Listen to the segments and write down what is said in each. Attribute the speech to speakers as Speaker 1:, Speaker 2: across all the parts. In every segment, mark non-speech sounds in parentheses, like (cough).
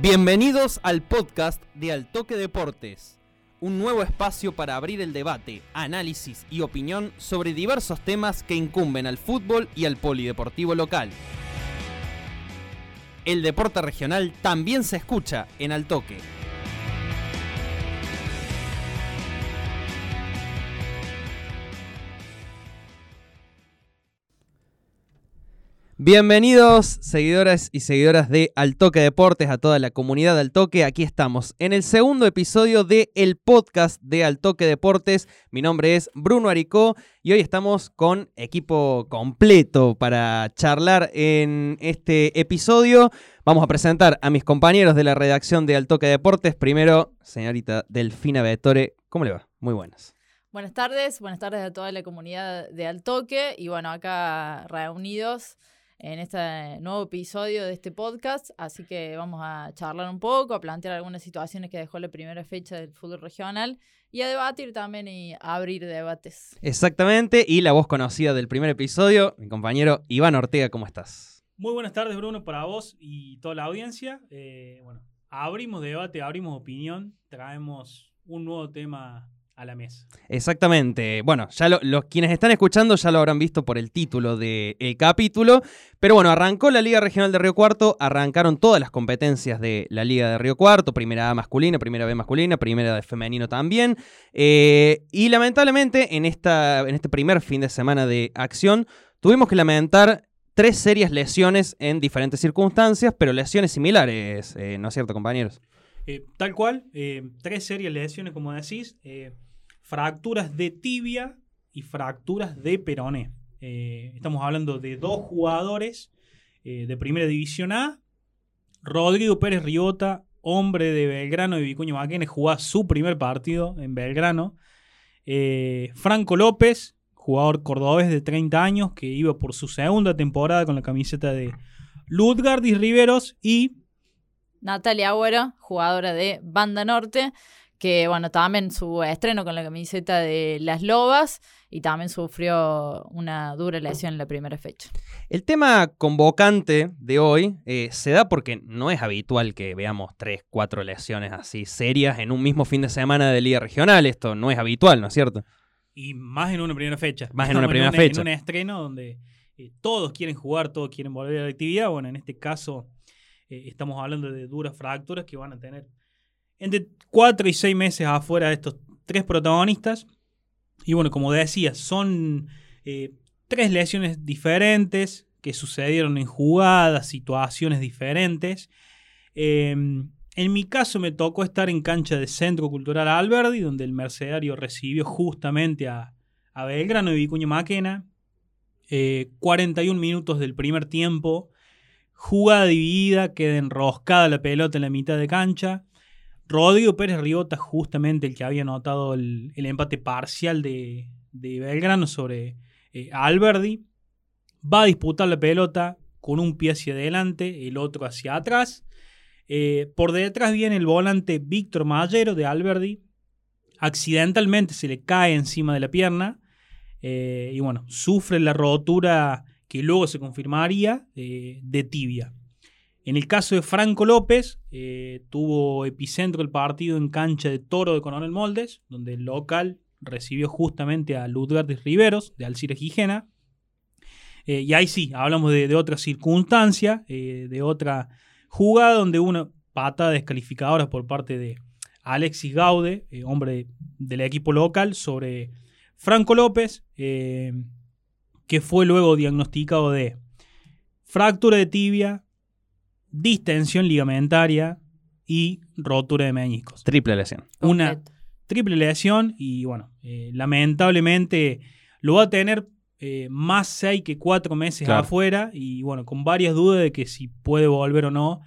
Speaker 1: Bienvenidos al podcast de Altoque Deportes, un nuevo espacio para abrir el debate, análisis y opinión sobre diversos temas que incumben al fútbol y al polideportivo local. El deporte regional también se escucha en Altoque. Bienvenidos, seguidoras y seguidoras de Altoque Deportes, a toda la comunidad de Altoque. Aquí estamos en el segundo episodio de el podcast de Altoque Deportes. Mi nombre es Bruno Aricó y hoy estamos con equipo completo para charlar en este episodio. Vamos a presentar a mis compañeros de la redacción de Altoque Deportes. Primero, señorita Delfina Vetore, ¿cómo le va? Muy buenas.
Speaker 2: Buenas tardes, buenas tardes a toda la comunidad de Altoque y bueno, acá reunidos en este nuevo episodio de este podcast, así que vamos a charlar un poco, a plantear algunas situaciones que dejó la primera fecha del fútbol regional y a debatir también y a abrir debates.
Speaker 1: Exactamente, y la voz conocida del primer episodio, mi compañero Iván Ortega, ¿cómo estás?
Speaker 3: Muy buenas tardes, Bruno, para vos y toda la audiencia. Eh, bueno, abrimos debate, abrimos opinión, traemos un nuevo tema a la mesa.
Speaker 1: Exactamente. Bueno, ya los quienes están escuchando ya lo habrán visto por el título del capítulo. Pero bueno, arrancó la Liga Regional de Río Cuarto, arrancaron todas las competencias de la Liga de Río Cuarto, primera A masculina, primera B masculina, primera de femenino también. Eh, y lamentablemente en, esta, en este primer fin de semana de acción tuvimos que lamentar tres serias lesiones en diferentes circunstancias, pero lesiones similares, eh, ¿no es cierto, compañeros?
Speaker 3: Eh, tal cual, tres serias lesiones, como decís fracturas de tibia y fracturas de peroné. Eh, estamos hablando de dos jugadores eh, de Primera División A. Rodrigo Pérez Riota, hombre de Belgrano y Vicuña Maquenes, jugaba su primer partido en Belgrano. Eh, Franco López, jugador cordobés de 30 años, que iba por su segunda temporada con la camiseta de Ludgardis Riveros y
Speaker 2: Natalia Agüero, jugadora de Banda Norte, que bueno, también su estreno con la camiseta de las Lobas y también sufrió una dura lesión en la primera fecha.
Speaker 1: El tema convocante de hoy eh, se da porque no es habitual que veamos tres, cuatro lesiones así serias en un mismo fin de semana de Liga Regional. Esto no es habitual, ¿no es cierto?
Speaker 3: Y más en una primera fecha.
Speaker 1: Más en una primera fecha.
Speaker 3: En un estreno donde eh, todos quieren jugar, todos quieren volver a la actividad. Bueno, en este caso eh, estamos hablando de duras fracturas que van a tener entre cuatro y seis meses afuera de estos tres protagonistas. Y bueno, como decía, son eh, tres lesiones diferentes que sucedieron en jugadas, situaciones diferentes. Em, en mi caso me tocó estar en cancha de Centro Cultural Alberdi, donde el Mercedario recibió justamente a, Belgrano y Vicuña Maquena. 41 eh, minutos del primer tiempo, jugada dividida, queda enroscada la pelota en la mitad de cancha. Rodrigo Pérez Riota, justamente el que había anotado el, empate parcial de, Belgrano sobre eh, Alberdi, va a disputar la pelota con un pie hacia adelante, el otro hacia atrás. Eh, por detrás viene el volante Víctor Mayero de Alberdi. Accidentalmente se le cae encima de la pierna. Eh, y bueno, sufre la rotura que luego se confirmaría de tibia. En el caso de Franco López, eh, tuvo epicentro el partido en cancha de Toro de Coronel Moldes, donde el local recibió justamente a Ludgardis Riveros, de Alcire Gijena. Eh, y ahí sí, hablamos de, otra circunstancia, eh, de otra jugada donde una patada descalificadora por parte de Alexis Gaude, hombre del equipo local, sobre Franco López, que fue luego diagnosticado de fractura de tibia, distensión ligamentaria y rotura de meñiscos.
Speaker 1: Triple lesión.
Speaker 3: Una triple lesión y bueno, eh, lamentablemente lo va a tener eh, más seis que cuatro meses afuera y bueno, con varias dudas de que si puede volver o no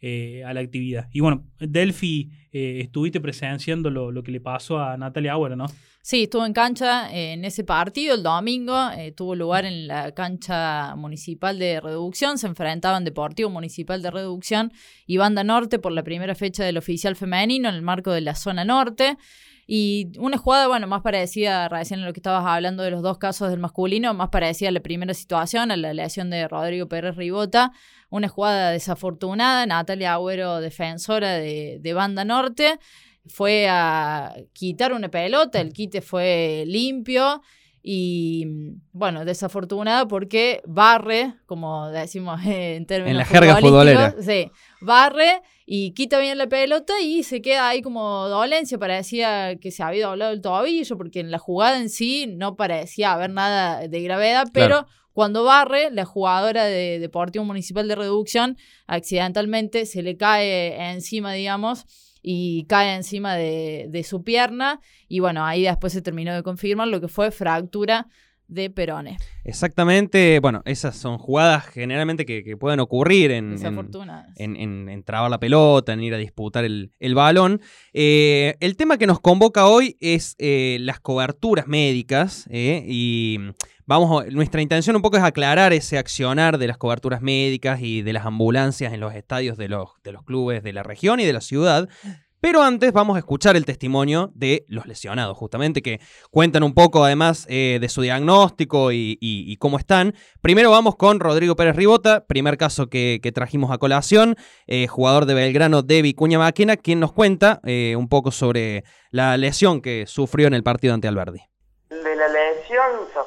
Speaker 3: eh, a la actividad. Y bueno, Delphi, estuviste presenciando lo, que le pasó a Natalia Auer, ¿no?
Speaker 2: Sí, estuvo en cancha eh, en ese partido el domingo, eh, tuvo lugar en la cancha municipal de reducción, se enfrentaban Deportivo Municipal de Reducción y Banda Norte por la primera fecha del oficial femenino en el marco de la zona norte. Y una jugada, bueno, más parecida, recién en lo que estabas hablando de los dos casos del masculino, más parecida a la primera situación, a la lesión de Rodrigo Pérez Ribota. Una jugada desafortunada, Natalia Agüero, defensora de, de Banda Norte fue a quitar una pelota, el quite fue limpio y bueno, desafortunada porque barre, como decimos (laughs) en términos
Speaker 1: En la jerga futbolera.
Speaker 2: Sí, barre y quita bien la pelota y se queda ahí como dolencia, parecía que se había doblado el tobillo porque en la jugada en sí no parecía haber nada de gravedad, pero cuando barre, la jugadora de Deportivo Municipal de Reducción accidentalmente se le cae encima, digamos, y cae encima de, de, su pierna. Y bueno, ahí después se terminó de confirmar lo que fue fractura de perones.
Speaker 1: Exactamente, bueno, esas son jugadas generalmente que, pueden ocurrir en, en, en, en, trabar la pelota, en ir a disputar el, el balón. Eh, el tema que nos convoca hoy es eh, las coberturas médicas eh, y vamos, nuestra intención un poco es aclarar ese accionar de las coberturas médicas y de las ambulancias en los estadios de los, de los clubes de la región y de la ciudad. Pero antes vamos a escuchar el testimonio de los lesionados, justamente, que cuentan un poco además eh, de su diagnóstico y, cómo están. Primero vamos con Rodrigo Pérez Ribota, primer caso que, trajimos a colación, eh, jugador de Belgrano de Vicuña Máquina, quien nos cuenta eh, un poco sobre la lesión que sufrió en el partido ante Alberdi.
Speaker 4: De la lesión, o sea,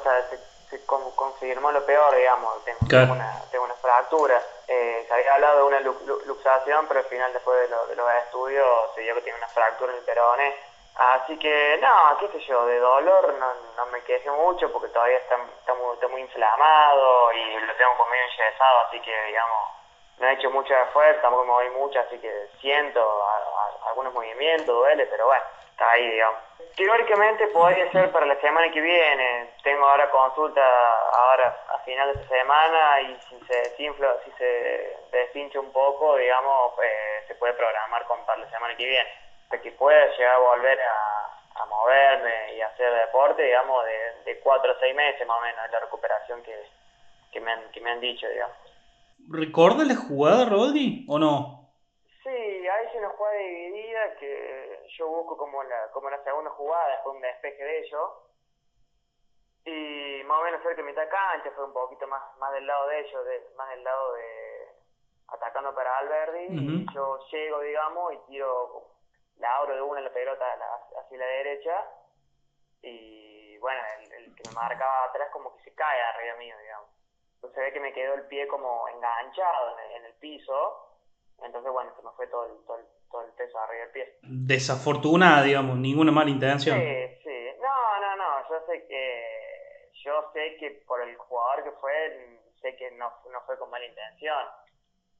Speaker 4: se, confirmó lo peor, digamos, tengo, una, tengo una fractura eh, se había hablado de una luxación, pero al final después de, los estudios se vio que tiene una fractura en el perone. Así que, no, qué sé yo, de dolor no, no me quejé mucho porque todavía está, está, muy, inflamado y lo tengo conmigo enyesado, así que, digamos, no he hecho mucho esfuerzo, tampoco me voy mucho, así que siento algunos movimientos, duele, pero bueno, está ahí, digamos. Teóricamente podría ser para la semana que viene. Tengo ahora consulta ahora a final de esta semana y si se desinfla, si se despincha un poco, digamos, eh, se puede programar con para la semana que viene. Para que pueda llegar a volver a, moverme y hacer deporte, digamos, de, de cuatro a seis meses más o menos es la recuperación que, que, me, han, que me han dicho, digamos.
Speaker 3: ¿Recuerda la jugada, Rodri, o no?
Speaker 4: Sí, hay una jugada dividida que yo busco como la, como la segunda jugada, después un despeje de ellos. Y más o menos cerca de mitad cancha, fue un poquito más, más del lado de ellos, de, más del lado de atacando para Alberdi. Y yo llego, digamos, y tiro, la abro de una la pelota hacia la derecha. Y bueno, el, que me marcaba atrás como que se cae arriba mío, digamos. Entonces ve que me quedó el pie como enganchado en el piso entonces, bueno, se me fue todo el, todo todo el peso arriba del pie.
Speaker 3: Desafortunada, digamos, ninguna mala intención.
Speaker 4: Sí, sí. No, no, no. Yo sé que, yo sé que por el jugador que fue, sé que no, no fue con mala intención.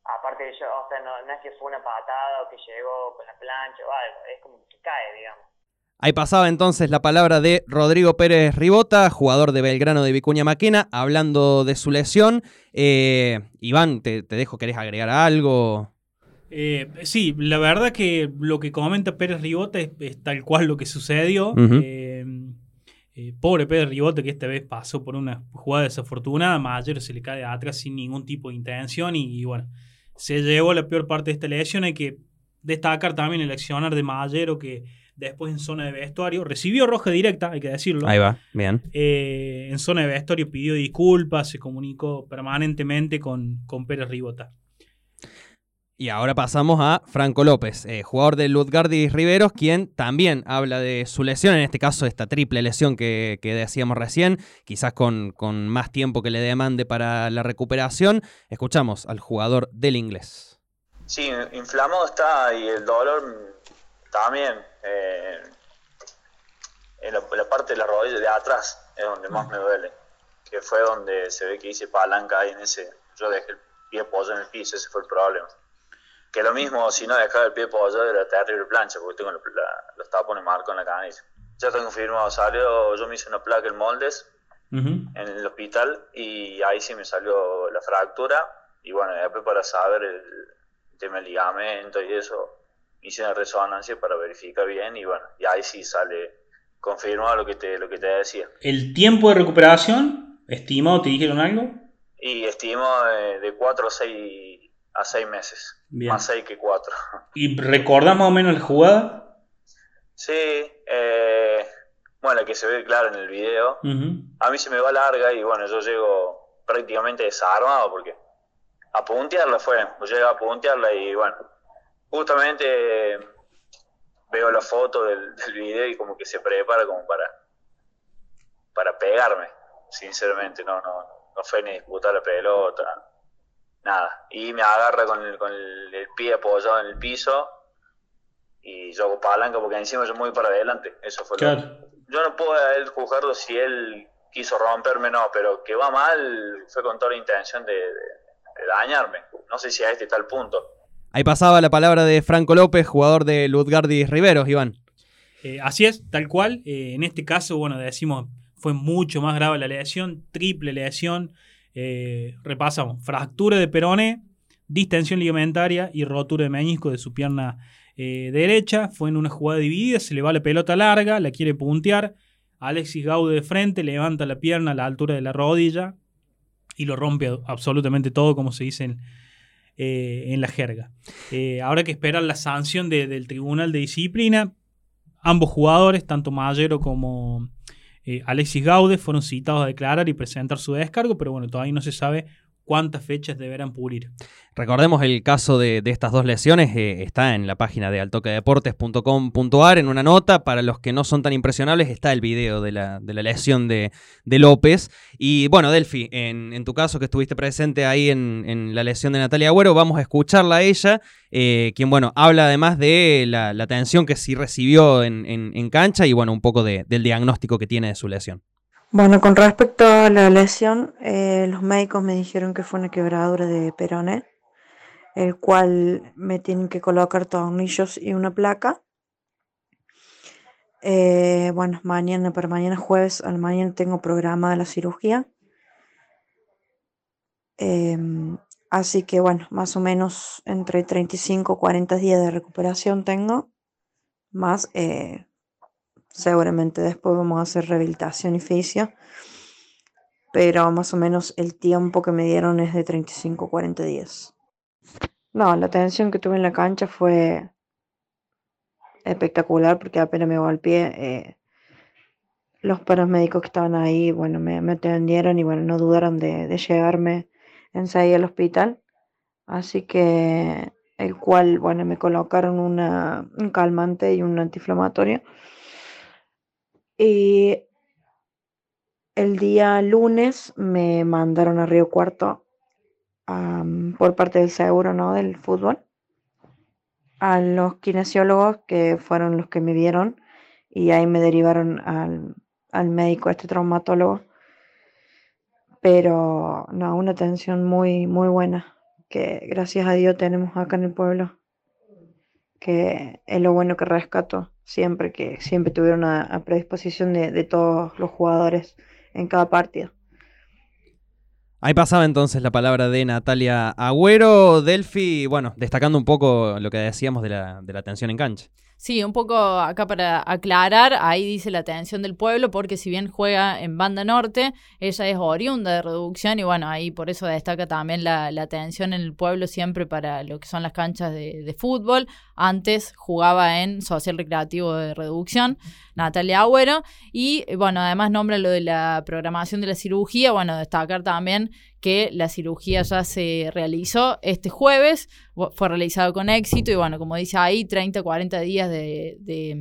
Speaker 4: Aparte, yo, o sea, no, no es que fue una patada o que llegó con la plancha o algo, es como que cae, digamos.
Speaker 1: Ahí pasaba entonces la palabra de Rodrigo Pérez Ribota, jugador de Belgrano de Vicuña Maquena, hablando de su lesión. Eh, Iván, te, te, dejo, ¿querés agregar algo?
Speaker 3: Eh, sí, la verdad que lo que comenta Pérez Ribota es, tal cual lo que sucedió. Eh, eh, pobre Pérez Ribota que esta vez pasó por una jugada desafortunada, Mayer se le cae atrás sin ningún tipo de intención y, bueno, se llevó la peor parte de esta lesión. Hay que destacar también el accionar de Mayero que después en zona de vestuario recibió roja directa, hay que decirlo.
Speaker 1: Ahí va, bien.
Speaker 3: en zona de vestuario pidió disculpas, se comunicó permanentemente con, con Pérez Ribota.
Speaker 1: Y ahora pasamos a Franco López, eh, jugador de Lutgardi Riveros, quien también habla de su lesión, en este caso esta triple lesión que, decíamos recién, quizás con, con, más tiempo que le demande para la recuperación. Escuchamos al jugador del inglés.
Speaker 5: Sí, inflamado está y el dolor también. Eh, en la, parte de la rodilla de atrás es donde más me duele, que fue donde se ve que hice palanca ahí en ese, yo dejé el pie apoyado en el piso, ese fue el problema. Que lo mismo, si no dejaba el pie apoyado de la terrible plancha, porque tengo los tapones marcos en la camisa. Ya tengo confirmado, salió, yo me hice una placa en moldes en el hospital y ahí sí me salió la fractura. Y bueno, después para saber el, tema del ligamento y eso, hice una resonancia para verificar bien y bueno, y ahí sí sale confirmaba lo que te, lo que te decía.
Speaker 3: ¿El tiempo de recuperación estimado, te dijeron algo?
Speaker 5: Y estimo de 4 a 6 a 6 meses. Más 6 que 4.
Speaker 3: ¿Y recordás más o menos la jugada?
Speaker 5: Sí, eh, bueno, que se ve claro en el video. A mí se me va larga y bueno, yo llego prácticamente desarmado porque a puntearla fue, yo llego a puntearla y bueno, justamente veo la foto del, video y como que se prepara como para, para pegarme, sinceramente, no, no, no fue ni disputar la pelota, nada. Y me agarra con el, con el, pie apoyado en el piso y yo hago palanca porque encima yo muy para adelante, eso fue lo Yo no puedo él juzgarlo si él quiso romperme, no, pero que va mal fue con toda la intención de, dañarme. No sé si a este tal punto.
Speaker 1: Ahí pasaba la palabra de Franco López, jugador de Ludgardis Riveros, Iván.
Speaker 3: Eh, así es, tal cual. Eh, en este caso, bueno, decimos, fue mucho más grave la lesión, triple lesión. Eh, repasamos, fractura de perone, distensión ligamentaria y rotura de menisco de su pierna derecha. Fue en una jugada dividida, se le va la pelota larga, la quiere puntear. Alexis Gaude de frente levanta la pierna a la altura de la rodilla y lo rompe absolutamente todo, como se dice en, eh, la jerga. Eh, ahora que esperan la sanción del Tribunal de Disciplina, ambos jugadores, tanto Mayero como eh, Alexis Gaude, fueron citados a declarar y presentar su descargo, pero bueno, todavía no se sabe cuántas fechas deberán pulir.
Speaker 1: Recordemos el caso de, estas dos lesiones, eh, está en la página de altoquedeportes.com.ar en una nota, para los que no son tan impresionables está el video de la, lesión de, López. Y bueno, Delfi, en, tu caso que estuviste presente ahí en, la lesión de Natalia Agüero, vamos a escucharla a ella, eh, quien bueno, habla además de la, atención que sí recibió en, cancha y bueno, un poco del diagnóstico que tiene de su lesión.
Speaker 6: Bueno, con respecto a la lesión, eh, los médicos me dijeron que fue una quebradura de peroné, el cual me tienen que colocar tornillos y una placa. Eh, bueno, mañana, para mañana jueves, al mañana tengo programada la cirugía. Em, así que bueno, más o menos entre 35 y 40 días de recuperación tengo, más eh, Seguramente después vamos a hacer rehabilitación y fisio. Pero más o menos el tiempo que me dieron es de 35 40 días. No, la atención que tuve en la cancha fue espectacular porque apenas me golpeé. Eh, los paramédicos que estaban ahí, bueno, me, atendieron y bueno, no dudaron de, de llevarme enseguida al hospital. Así que el cual, bueno, me colocaron un calmante y un antiinflamatorio y el día lunes me mandaron a Río Cuarto por parte del seguro, ¿no? Del fútbol. A los kinesiólogos que fueron los que me vieron y ahí me derivaron al, al médico, este traumatólogo. Pero no, una atención muy, muy buena que gracias a Dios tenemos acá en el pueblo, que es lo bueno que rescato siempre que siempre tuvieron a, predisposición de, todos los jugadores en cada partido.
Speaker 1: Ahí pasaba entonces la palabra de Natalia Agüero, Delphi, bueno, destacando un poco lo que decíamos de la, de la atención en cancha.
Speaker 2: Sí, un poco acá para aclarar, ahí dice la atención del pueblo, porque si bien juega en banda norte, ella es oriunda de reducción y bueno, ahí por eso destaca también la, atención en el pueblo siempre para lo que son las canchas de, de, fútbol. Antes jugaba en Social Recreativo de Reducción, Natalia Agüero, y bueno, además nombra lo de la programación de la cirugía, bueno, destacar también que la cirugía ya se realizó este jueves, fue realizado con éxito y bueno, como dice ahí, 30, 40 días de,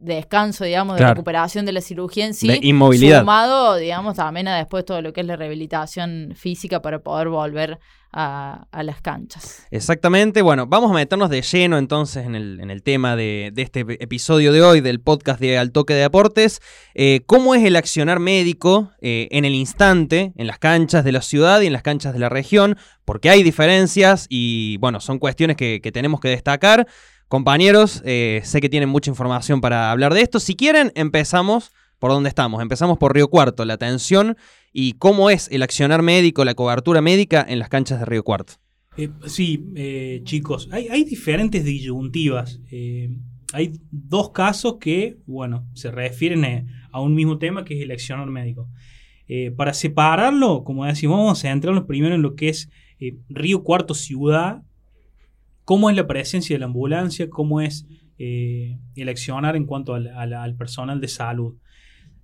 Speaker 2: descanso, digamos, de recuperación de la cirugía en sí.
Speaker 1: De inmovilidad.
Speaker 2: Sumado, digamos, también a después todo lo que es la rehabilitación física para poder volver a, las canchas.
Speaker 1: Exactamente. Bueno, vamos a meternos de lleno entonces en el, en el tema de, este episodio de hoy del podcast de Al Toque de Deportes. Eh, ¿Cómo es el accionar médico eh, en el instante, en las canchas de la ciudad y en las canchas de la región? Porque hay diferencias y, bueno, son cuestiones que, tenemos que destacar. Compañeros, eh, sé que tienen mucha información para hablar de esto. Si quieren, empezamos por donde estamos. Empezamos por Río Cuarto, la atención y cómo es el accionar médico, la cobertura médica en las canchas de Río Cuarto.
Speaker 3: Eh, sí, eh, chicos, hay, diferentes disyuntivas. Hay dos casos que, bueno, se refieren a un mismo tema que es el accionar médico. Para separarlo, como decimos, vamos a centrarnos primero en lo que es Río Cuarto Ciudad, cómo es la presencia de la ambulancia, cómo es el accionar en cuanto al, personal de salud.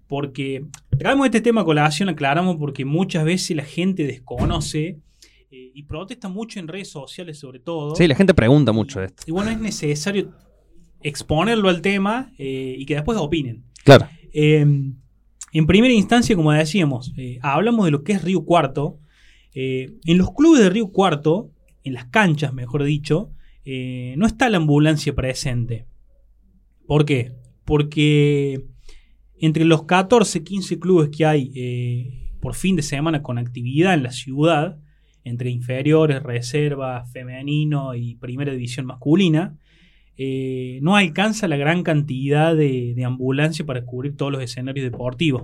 Speaker 3: Porque traemos este tema a colación, aclaramos, porque muchas veces la gente desconoce y protesta mucho en redes sociales sobre todo.
Speaker 1: Sí, la gente pregunta mucho de esto.
Speaker 3: Y bueno, es necesario exponerlo al tema eh, y que después opinen.
Speaker 1: Claro.
Speaker 3: Em, en primera instancia, como decíamos, eh, hablamos de lo que es Río Cuarto. Eh, en los clubes de Río Cuarto, en las canchas, mejor dicho, no está la ambulancia presente. ¿Por qué? Porque entre los 14, 15 clubes que hay por fin de semana con actividad en la ciudad, entre inferiores, reserva, femenino y primera división masculina, eh, no alcanza la gran cantidad de, de ambulancia para cubrir todos los escenarios deportivos.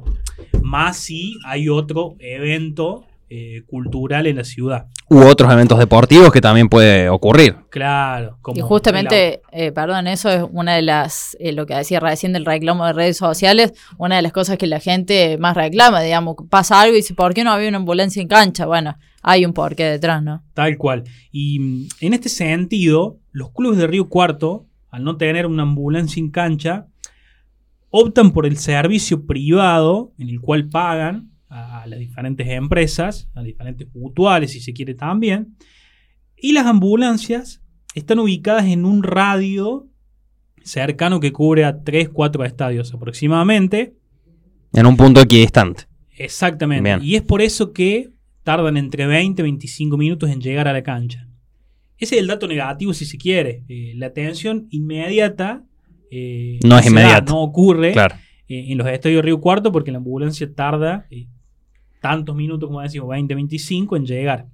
Speaker 3: Más si hay otro evento eh, cultural en la ciudad.
Speaker 1: U otros eventos deportivos que también puede ocurrir.
Speaker 3: Claro.
Speaker 2: y justamente, eh, perdón, eso es una de las, lo que decía recién del reclamo de redes sociales, una de las cosas que la gente más reclama, digamos, pasa algo y dice, ¿por qué no había una ambulancia en cancha? Bueno, hay un porqué detrás, ¿no?
Speaker 3: Tal cual. Y mm, en este sentido, los clubes de Río Cuarto, al no tener una ambulancia en cancha, optan por el servicio privado en el cual pagan a las diferentes empresas, a diferentes mutuales si se quiere también, y las ambulancias están ubicadas en un radio cercano que cubre a 3, 4 estadios aproximadamente.
Speaker 1: En un punto equidistante.
Speaker 3: Exactamente. Y es por eso que tardan entre 20 y 25 minutos en llegar a la cancha. Ese es el dato negativo si se quiere. Eh, la atención inmediata
Speaker 1: eh, no es inmediata.
Speaker 3: no ocurre eh, en los estadios Río Cuarto porque la ambulancia tarda tantos minutos, como decimos, 20, 25 en llegar.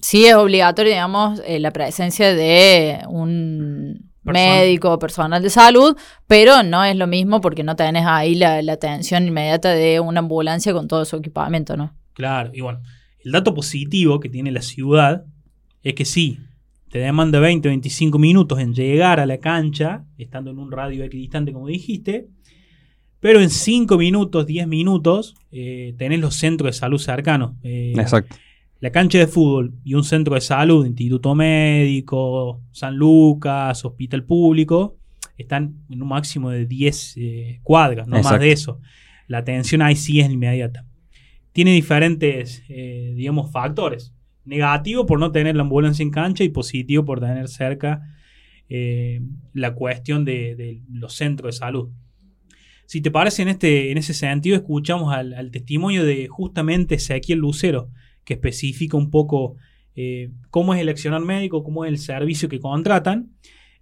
Speaker 2: Sí, es obligatorio, digamos, la presencia de un médico o personal de salud, pero no es lo mismo porque no tenés ahí la, la atención inmediata de una ambulancia con todo su equipamiento, ¿no?
Speaker 3: Claro, y bueno, el dato positivo que tiene la ciudad es que sí, te demanda 20 25 minutos en llegar a la cancha, estando en un radio equidistante como dijiste, pero en 5 minutos, 10 minutos, eh, tenés los centros de salud cercanos.
Speaker 1: Eh, Exacto.
Speaker 3: La cancha de fútbol y un centro de salud, Instituto Médico, San Lucas, Hospital Público, están en un máximo de 10 eh, cuadras, no más de eso. La atención ahí sí es inmediata. Tiene diferentes, digamos, factores negativo por no tener la ambulancia en cancha y positivo por tener cerca la cuestión de, los centros de salud. Si te parece, en, este, en ese sentido, escuchamos al, testimonio de justamente Ezequiel Lucero, que especifica un poco eh, cómo es el accionar médico, cómo es el servicio que contratan.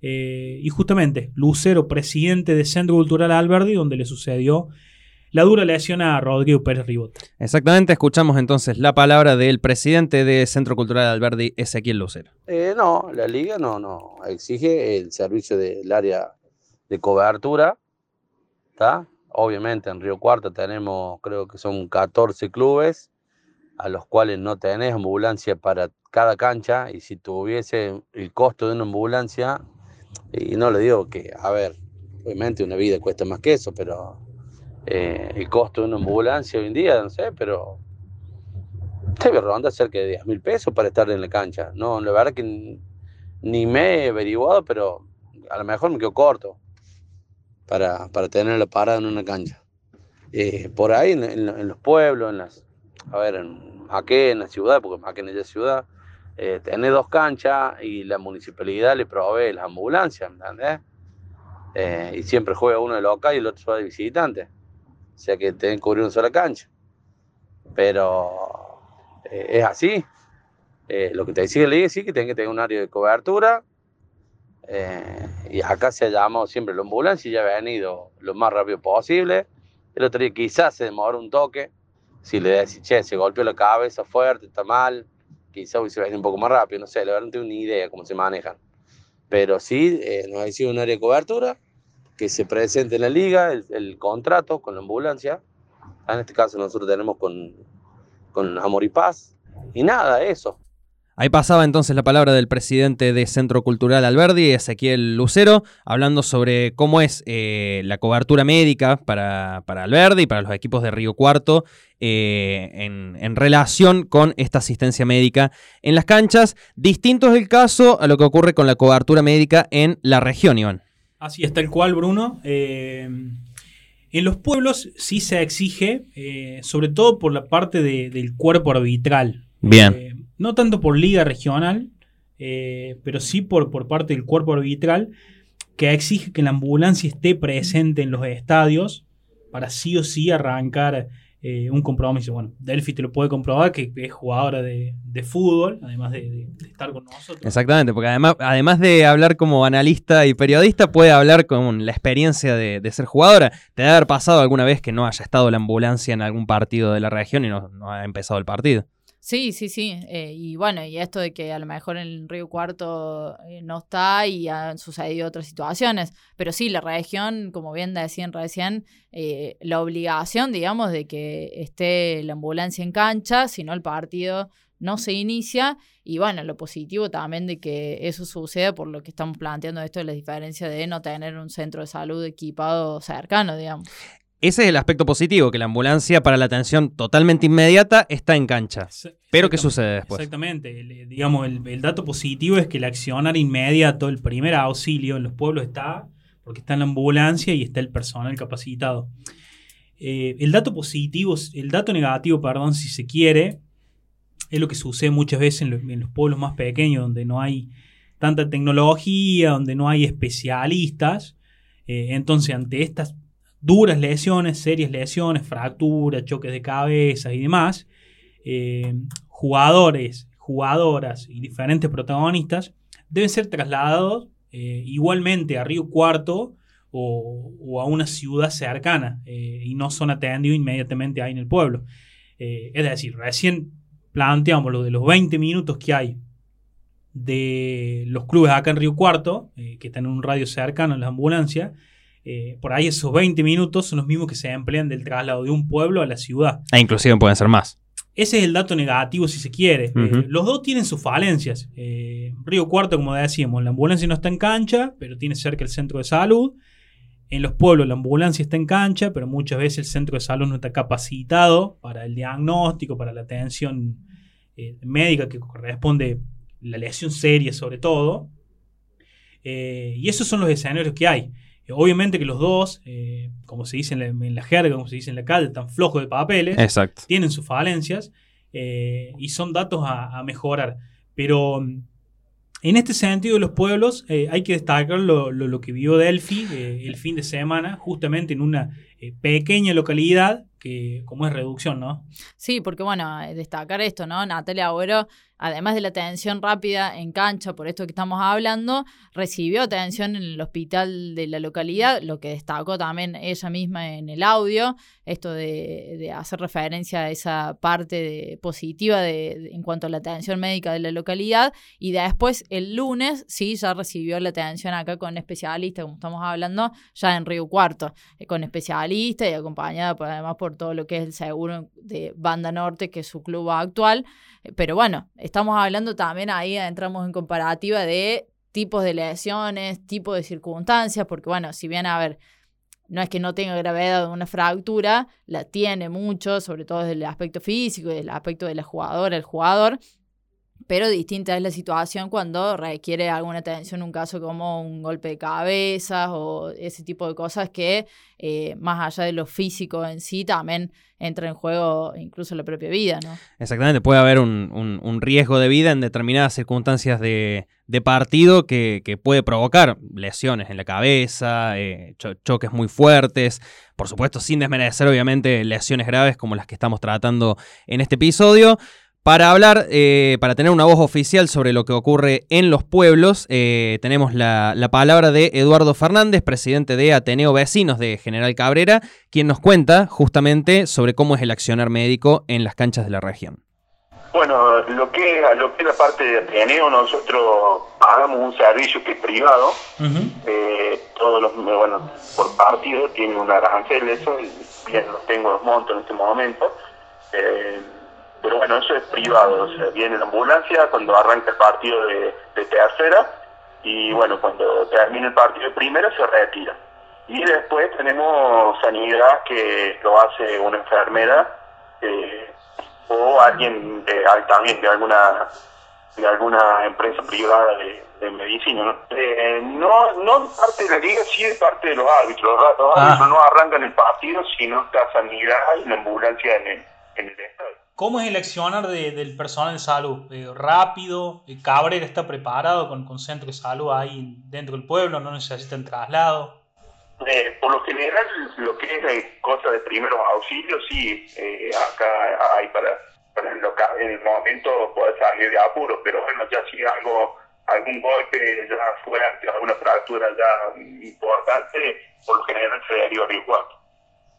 Speaker 3: Eh, y justamente, Lucero, presidente del Centro Cultural Alberdi, donde le sucedió la dura lesión a Rodrigo Pérez Ribot.
Speaker 1: Exactamente, escuchamos entonces la palabra del presidente de Centro Cultural Alberdi, Ezequiel Lucero.
Speaker 7: Eh, no, la liga no, no, exige el servicio del área de cobertura, Obviamente en Río Cuarto tenemos, creo que son 14 clubes, a los cuales no tenés ambulancia para cada cancha, y si tuviese el costo de una ambulancia, y no le digo que, a ver, obviamente una vida cuesta más que eso, pero eh, el costo de una ambulancia hoy en día, no sé, pero debe rondar cerca de 10 mil pesos para estar en la cancha. No, la verdad que ni me he averiguado, pero a lo mejor me quedo corto para, para tener la parada en una cancha. Eh, por ahí en, los pueblos, en las, a ver, en Maquén, en la ciudad, porque Maquén es la ciudad, eh, dos canchas y la municipalidad le provee las ambulancias, ¿entendés? Eh, y siempre juega uno de local y el otro de visitante o sea que tienen que cubrir una sola cancha. Pero eh, es así. Eh, lo que te decía le sí que tienen que tener un área de cobertura. Eh, y acá se ha llamado siempre la ambulancia y ya ha venido lo más rápido posible. El otro día quizás se demora un toque. Si le decís, che, se golpeó la cabeza fuerte, está mal, quizás hubiese venido un poco más rápido. No sé, la verdad no tengo ni idea cómo se manejan. Pero sí, nos ha sido un área de cobertura que se presente en la liga el, contrato con la ambulancia. En este caso nosotros tenemos con, con Amor y Paz. Y nada, eso.
Speaker 1: Ahí pasaba entonces la palabra del presidente de Centro Cultural Alberdi, Ezequiel Lucero, hablando sobre cómo es eh, la cobertura médica para, para, Alberdi y para los equipos de Río Cuarto eh, en, relación con esta asistencia médica en las canchas. Distinto es el caso a lo que ocurre con la cobertura médica en la región, Iván.
Speaker 3: Así es, tal cual, Bruno. Eh, en los pueblos sí se exige, sobre todo por la parte del cuerpo arbitral.
Speaker 1: Bien
Speaker 3: no tanto por liga regional, eh, pero sí por, por parte del cuerpo arbitral, que exige que la ambulancia esté presente en los estadios para sí o sí arrancar eh, un compromiso. Bueno, Delphi te lo puede comprobar que es jugadora de, fútbol, además de, estar con nosotros.
Speaker 1: Exactamente, porque además, además de hablar como analista y periodista, puede hablar con la experiencia de, ser jugadora. ¿Te debe haber pasado alguna vez que no haya estado la ambulancia en algún partido de la región y no, no ha empezado el partido?
Speaker 2: Sí, sí, sí. Eh, y bueno, y esto de que a lo mejor el Río Cuarto eh, no está y han sucedido otras situaciones. Pero sí, la región, como bien decían recién, eh, la obligación, digamos, de que esté la ambulancia en cancha, si no el partido no se inicia. Y bueno, lo positivo también de que eso suceda por lo que estamos planteando esto de la diferencia de no tener un centro de salud equipado cercano, digamos.
Speaker 1: Ese es el aspecto positivo, que la ambulancia para la atención totalmente inmediata está en cancha. Pero ¿qué sucede después?
Speaker 3: Exactamente. El, digamos, el, dato positivo es que el accionar inmediato, el primer auxilio en los pueblos está, porque está en la ambulancia y está el personal capacitado. Eh, el dato positivo, el dato negativo, perdón, si se quiere, es lo que sucede muchas veces en, los pueblos más pequeños, donde no hay tanta tecnología, donde no hay especialistas. Eh, entonces, ante estas duras lesiones, serias lesiones, fracturas, choques de cabeza y demás, eh, jugadores, jugadoras y diferentes protagonistas deben ser trasladados eh, igualmente a Río Cuarto o, a una ciudad cercana eh, y no son atendidos inmediatamente ahí en el pueblo. es decir, recién planteamos lo de los 20 minutos que hay de los clubes acá en Río Cuarto, que están en un radio cercano en la ambulancia, eh, por ahí esos 20 minutos son los mismos que se emplean del traslado de un pueblo a la ciudad.
Speaker 1: E inclusive pueden ser más.
Speaker 3: Ese es el dato negativo si se quiere. Eh, los dos tienen sus falencias. Eh, Río Cuarto, como decíamos, la ambulancia no está en cancha, pero tiene cerca el centro de salud. En los pueblos la ambulancia está en cancha, pero muchas veces el centro de salud no está capacitado para el diagnóstico, para la atención médica que corresponde la lesión seria sobre todo. y esos son los escenarios que hay. Obviamente que los dos, eh, como se dice en la, jerga, como se dice en la calle, están flojos de papeles.
Speaker 1: Exacto.
Speaker 3: Tienen sus falencias eh, y son datos a, mejorar. Pero mm, en este sentido de los pueblos eh, hay que destacar lo, que vio Delphi el fin de semana, justamente en una pequeña localidad que como es reducción, ¿no?
Speaker 2: Sí, porque bueno, destacar esto, ¿no? Natalia Agüero además de la atención rápida en cancha, por esto que estamos hablando, recibió atención en el hospital de la localidad, lo que destacó también ella misma en el audio, esto de, hacer referencia a esa parte positiva de, en cuanto a la atención médica de la localidad, y después el lunes sí ya recibió la atención acá con especialistas, como estamos hablando, ya en Río Cuarto, eh, con especialistas y acompañada por, además por todo lo que es el seguro de Banda Norte, que es su club actual. Pero bueno, estamos hablando también ahí, entramos en comparativa de tipos de lesiones, tipos de circunstancias, porque bueno, si bien, a ver, no es que no tenga gravedad de una fractura, la tiene mucho, sobre todo desde el aspecto físico y del aspecto de la jugadora, el jugador, pero distinta es la situación cuando requiere alguna atención, un caso como un golpe de cabeza o ese tipo de cosas que, eh, más allá de lo físico en sí, también entra en juego incluso la propia vida, ¿no?
Speaker 1: Exactamente, puede haber un, riesgo de vida en determinadas circunstancias de, partido que, puede provocar lesiones en la cabeza, eh, choques muy fuertes, por supuesto sin desmerecer obviamente lesiones graves como las que estamos tratando en este episodio. Para hablar, eh, para tener una voz oficial sobre lo que ocurre en los pueblos, eh, tenemos la, palabra de Eduardo Fernández, presidente de Ateneo Vecinos de General Cabrera, quien nos cuenta justamente sobre cómo es el accionar médico en las canchas de la región.
Speaker 8: Bueno, lo que, lo que es la parte de Ateneo, nosotros pagamos un servicio que es privado, eh, todos los, bueno, por partido tiene un arancel, eso, bien lo tengo los montos en este momento pero bueno, eso es privado, o sea, viene la ambulancia cuando arranca el partido de, tercera y bueno, cuando termina el partido de primera se retira. Y después tenemos sanidad que lo hace una enfermera eh, o alguien de, también de alguna de alguna empresa privada de, medicina. ¿no? Eh, no, no parte de la liga, sí es parte de los árbitros. Los, ah. árbitros no arrancan el partido, sino está sanidad y la ambulancia en el, en el estadio.
Speaker 3: ¿Cómo es el accionar del personal de salud? Eh, ¿Rápido? Eh, ¿Cabrera está preparado con, con centro de salud ahí dentro del pueblo? ¿No necesitan traslado?
Speaker 8: Eh, por lo general, lo que es cosa de primeros auxilios, sí, acá hay para, para en, en, el momento poder salir de apuro, pero bueno, ya si algo, algún golpe ya fuerte, alguna fractura ya importante, por lo general se daría igual.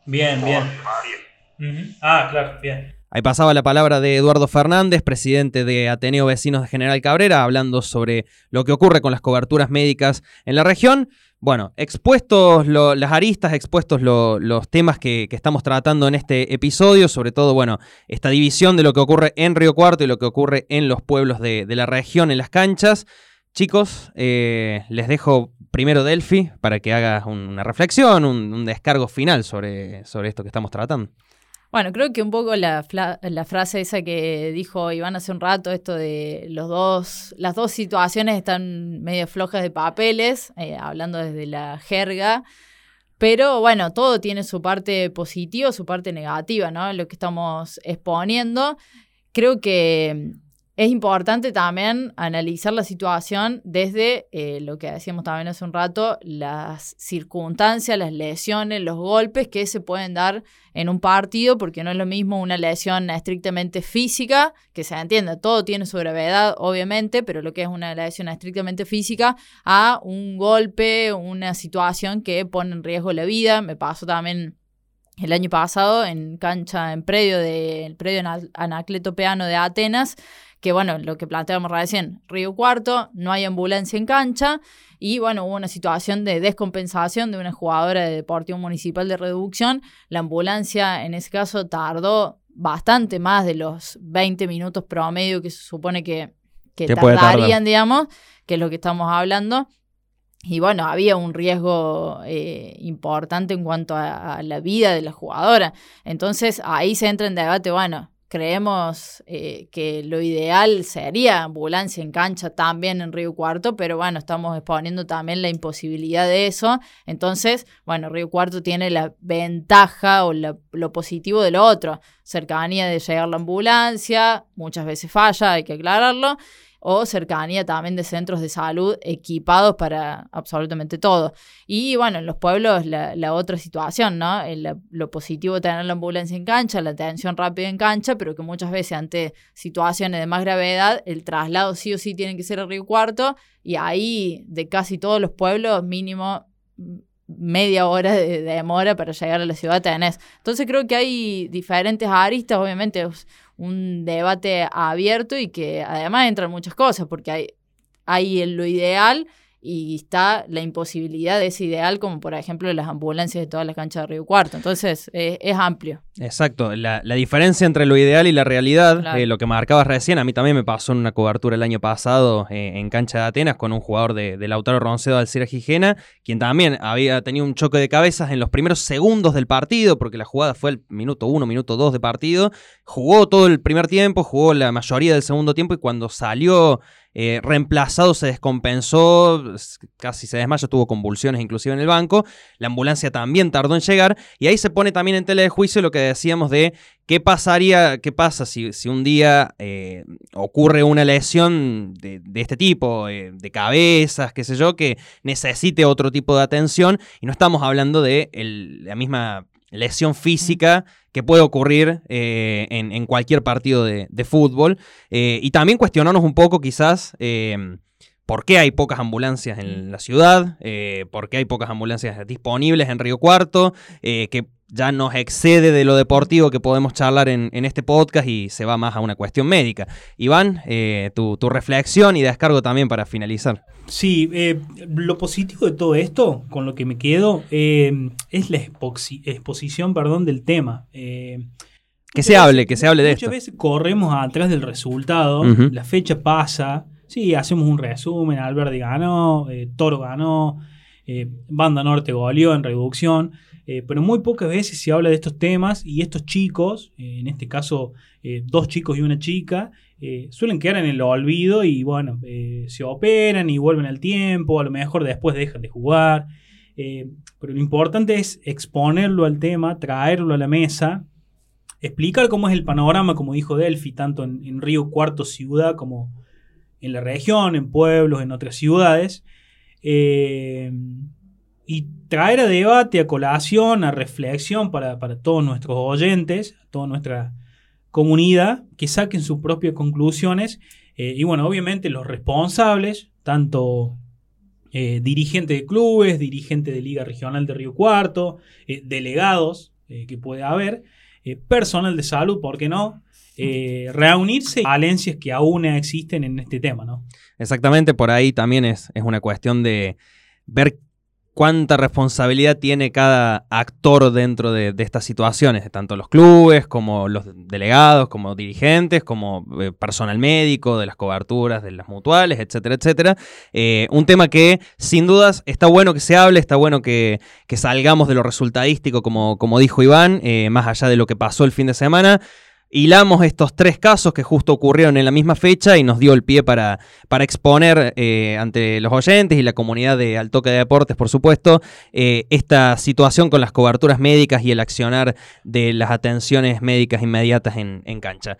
Speaker 3: Bien, bien. Ah, claro, bien.
Speaker 1: Ahí pasaba la palabra de Eduardo Fernández, presidente de Ateneo Vecinos de General Cabrera, hablando sobre lo que ocurre con las coberturas médicas en la región. Bueno, expuestos las aristas, expuestos los temas que, estamos tratando en este episodio, sobre todo, bueno, esta división de lo que ocurre en Río Cuarto y lo que ocurre en los pueblos de, la región, en las canchas. Chicos, eh, les dejo primero Delphi para que hagas una reflexión, un, descargo final sobre, sobre esto que estamos tratando.
Speaker 2: Bueno, creo que un poco la, la, frase esa que dijo Iván hace un rato, esto de los dos, las dos situaciones están medio flojas de papeles, eh, hablando desde la jerga, pero bueno, todo tiene su parte positiva, su parte negativa, ¿no? Lo que estamos exponiendo. Creo que es importante también analizar la situación desde eh, lo que decíamos también hace un rato, las circunstancias, las lesiones, los golpes que se pueden dar en un partido, porque no es lo mismo una lesión estrictamente física, que se entienda, todo tiene su gravedad, obviamente, pero lo que es una lesión estrictamente física, a un golpe, una situación que pone en riesgo la vida. Me pasó también el año pasado en cancha, en predio del predio Anacleto Peano de Atenas, que bueno, lo que planteamos recién, Río Cuarto, no hay ambulancia en cancha y bueno, hubo una situación de descompensación de una jugadora de Deportivo Municipal de Reducción. La ambulancia en ese caso tardó bastante más de los 20 minutos promedio que se supone que, que tardarían, digamos, que es lo que estamos hablando. Y bueno, había un riesgo eh, importante en cuanto a, a, la vida de la jugadora. Entonces ahí se entra en debate, bueno, Creemos eh, que lo ideal sería ambulancia en cancha también en Río Cuarto, pero bueno, estamos exponiendo también la imposibilidad de eso. Entonces, bueno, Río Cuarto tiene la ventaja o lo positivo de lo otro. Cercanía de llegar la ambulancia, muchas veces falla, hay que aclararlo o cercanía también de centros de salud equipados para absolutamente todo. Y bueno, en los pueblos la, otra situación, ¿no? lo positivo de tener la ambulancia en cancha, la atención rápida en cancha, pero que muchas veces ante situaciones de más gravedad, el traslado sí o sí tiene que ser a Río Cuarto y ahí de casi todos los pueblos mínimo media hora de, demora para llegar a la ciudad tenés. Entonces creo que hay diferentes aristas, obviamente un debate abierto y que además entran muchas cosas, porque hay, hay lo ideal y está la imposibilidad de ese ideal, como por ejemplo las ambulancias de todas las canchas de Río Cuarto. Entonces es amplio.
Speaker 1: Exacto, la, diferencia entre lo ideal y la realidad, eh, lo que marcabas recién, a mí también me pasó en una cobertura el año pasado eh, en cancha de Atenas con un jugador de, Lautaro Roncedo Alcira Gijena, quien también había tenido un choque de cabezas en los primeros segundos del partido, porque la jugada fue el minuto uno, minuto dos de partido, jugó todo el primer tiempo, jugó la mayoría del segundo tiempo y cuando salió eh, reemplazado se descompensó, casi se desmayó, tuvo convulsiones inclusive en el banco. La ambulancia también tardó en llegar y ahí se pone también en tela de juicio lo que decíamos de qué pasaría, qué pasa si, si un día eh, ocurre una lesión de, este tipo, eh, de cabezas, qué sé yo, que necesite otro tipo de atención y no estamos hablando de la misma lesión física que puede ocurrir eh, en, cualquier partido de, fútbol. Eh, y también cuestionarnos un poco quizás eh, por qué hay pocas ambulancias en la ciudad, por qué hay pocas ambulancias disponibles en Río Cuarto, que ya nos excede de lo deportivo que podemos charlar en, este podcast y se va más a una cuestión médica. Iván, tu, tu reflexión y descargo también para finalizar.
Speaker 3: Sí, eh, lo positivo de todo esto, con lo que me quedo, eh, es la exposición perdón, del tema. Eh,
Speaker 1: que se hable, que se hable de
Speaker 3: esto.
Speaker 1: Muchas
Speaker 3: veces corremos atrás del resultado, la fecha pasa, sí, hacemos un resumen, Alberti ganó, eh, Toro ganó, eh, Banda Norte goleó en reducción, eh, pero muy pocas veces se habla de estos temas y estos chicos, en este caso dos chicos y una chica, suelen quedar en el olvido y bueno, se operan y vuelven al tiempo, a lo mejor después dejan de jugar. pero lo importante es exponerlo al tema, traerlo a la mesa, explicar cómo es el panorama, como dijo Delphi, tanto en, Río Cuarto Ciudad como en la región, en pueblos, en otras ciudades, eh, y traer a debate, a colación, a reflexión para, todos nuestros oyentes, toda nuestra comunidad, que saquen sus propias conclusiones. Eh, y bueno, obviamente los responsables, tanto eh, dirigentes de clubes, dirigentes de Liga Regional de Río Cuarto, delegados que puede haber, eh, personal de salud, ¿por qué no? Eh, reunirse valencias que aún existen en este tema, ¿no?
Speaker 1: Exactamente, por ahí también es, es una cuestión de ver cuánta responsabilidad tiene cada actor dentro de, estas situaciones, tanto los clubes como los delegados, como dirigentes, como eh, personal médico, de las coberturas, de las mutuales, etcétera, etcétera. Eh, un tema que sin dudas está bueno que se hable, está bueno que, salgamos de lo resultadístico, como, dijo Iván, eh, más allá de lo que pasó el fin de semana hilamos estos tres casos que justo ocurrieron en la misma fecha y nos dio el pie para, para exponer eh, ante los oyentes y la comunidad de Altoque de Deportes, por supuesto, eh, esta situación con las coberturas médicas y el accionar de las atenciones médicas inmediatas en, cancha.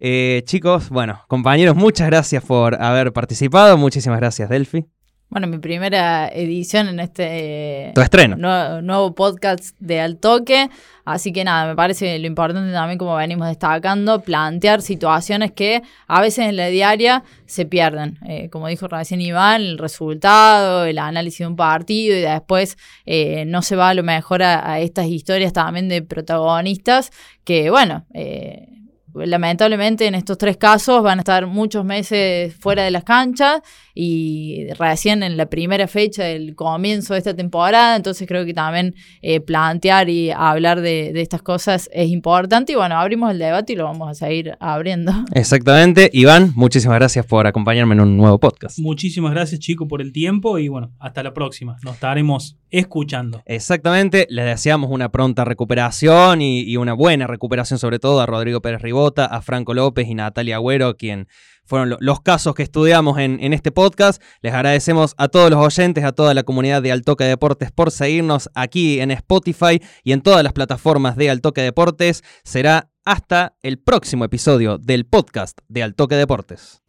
Speaker 1: Eh, chicos, bueno, compañeros, muchas gracias por haber participado. Muchísimas gracias, Delphi.
Speaker 2: Bueno, mi primera edición en este
Speaker 1: estreno.
Speaker 2: Nuevo, podcast de Altoque. Así que nada, me parece lo importante también, como venimos destacando, plantear situaciones que a veces en la diaria se pierden. Eh, como dijo recién Iván, el resultado, el análisis de un partido y después eh, no se va a lo mejor a, estas historias también de protagonistas que, bueno, eh, lamentablemente en estos tres casos van a estar muchos meses fuera de las canchas y recién en la primera fecha del comienzo de esta temporada, entonces creo que también eh, plantear y hablar de, estas cosas es importante y bueno, abrimos el debate y lo vamos a seguir abriendo.
Speaker 1: Exactamente, Iván, muchísimas gracias por acompañarme en un nuevo podcast.
Speaker 3: Muchísimas gracias chicos por el tiempo y bueno, hasta la próxima, nos estaremos escuchando.
Speaker 1: Exactamente, les deseamos una pronta recuperación y, una buena recuperación sobre todo a Rodrigo Pérez A Franco López y Natalia Agüero, quien fueron los casos que estudiamos en, este podcast. Les agradecemos a todos los oyentes, a toda la comunidad de Altoque Deportes por seguirnos aquí en Spotify y en todas las plataformas de Altoque Deportes. Será hasta el próximo episodio del podcast de Altoque Deportes.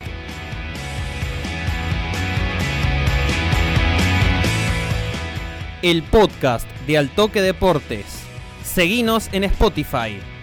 Speaker 1: El podcast de Altoque Deportes. Seguinos en Spotify.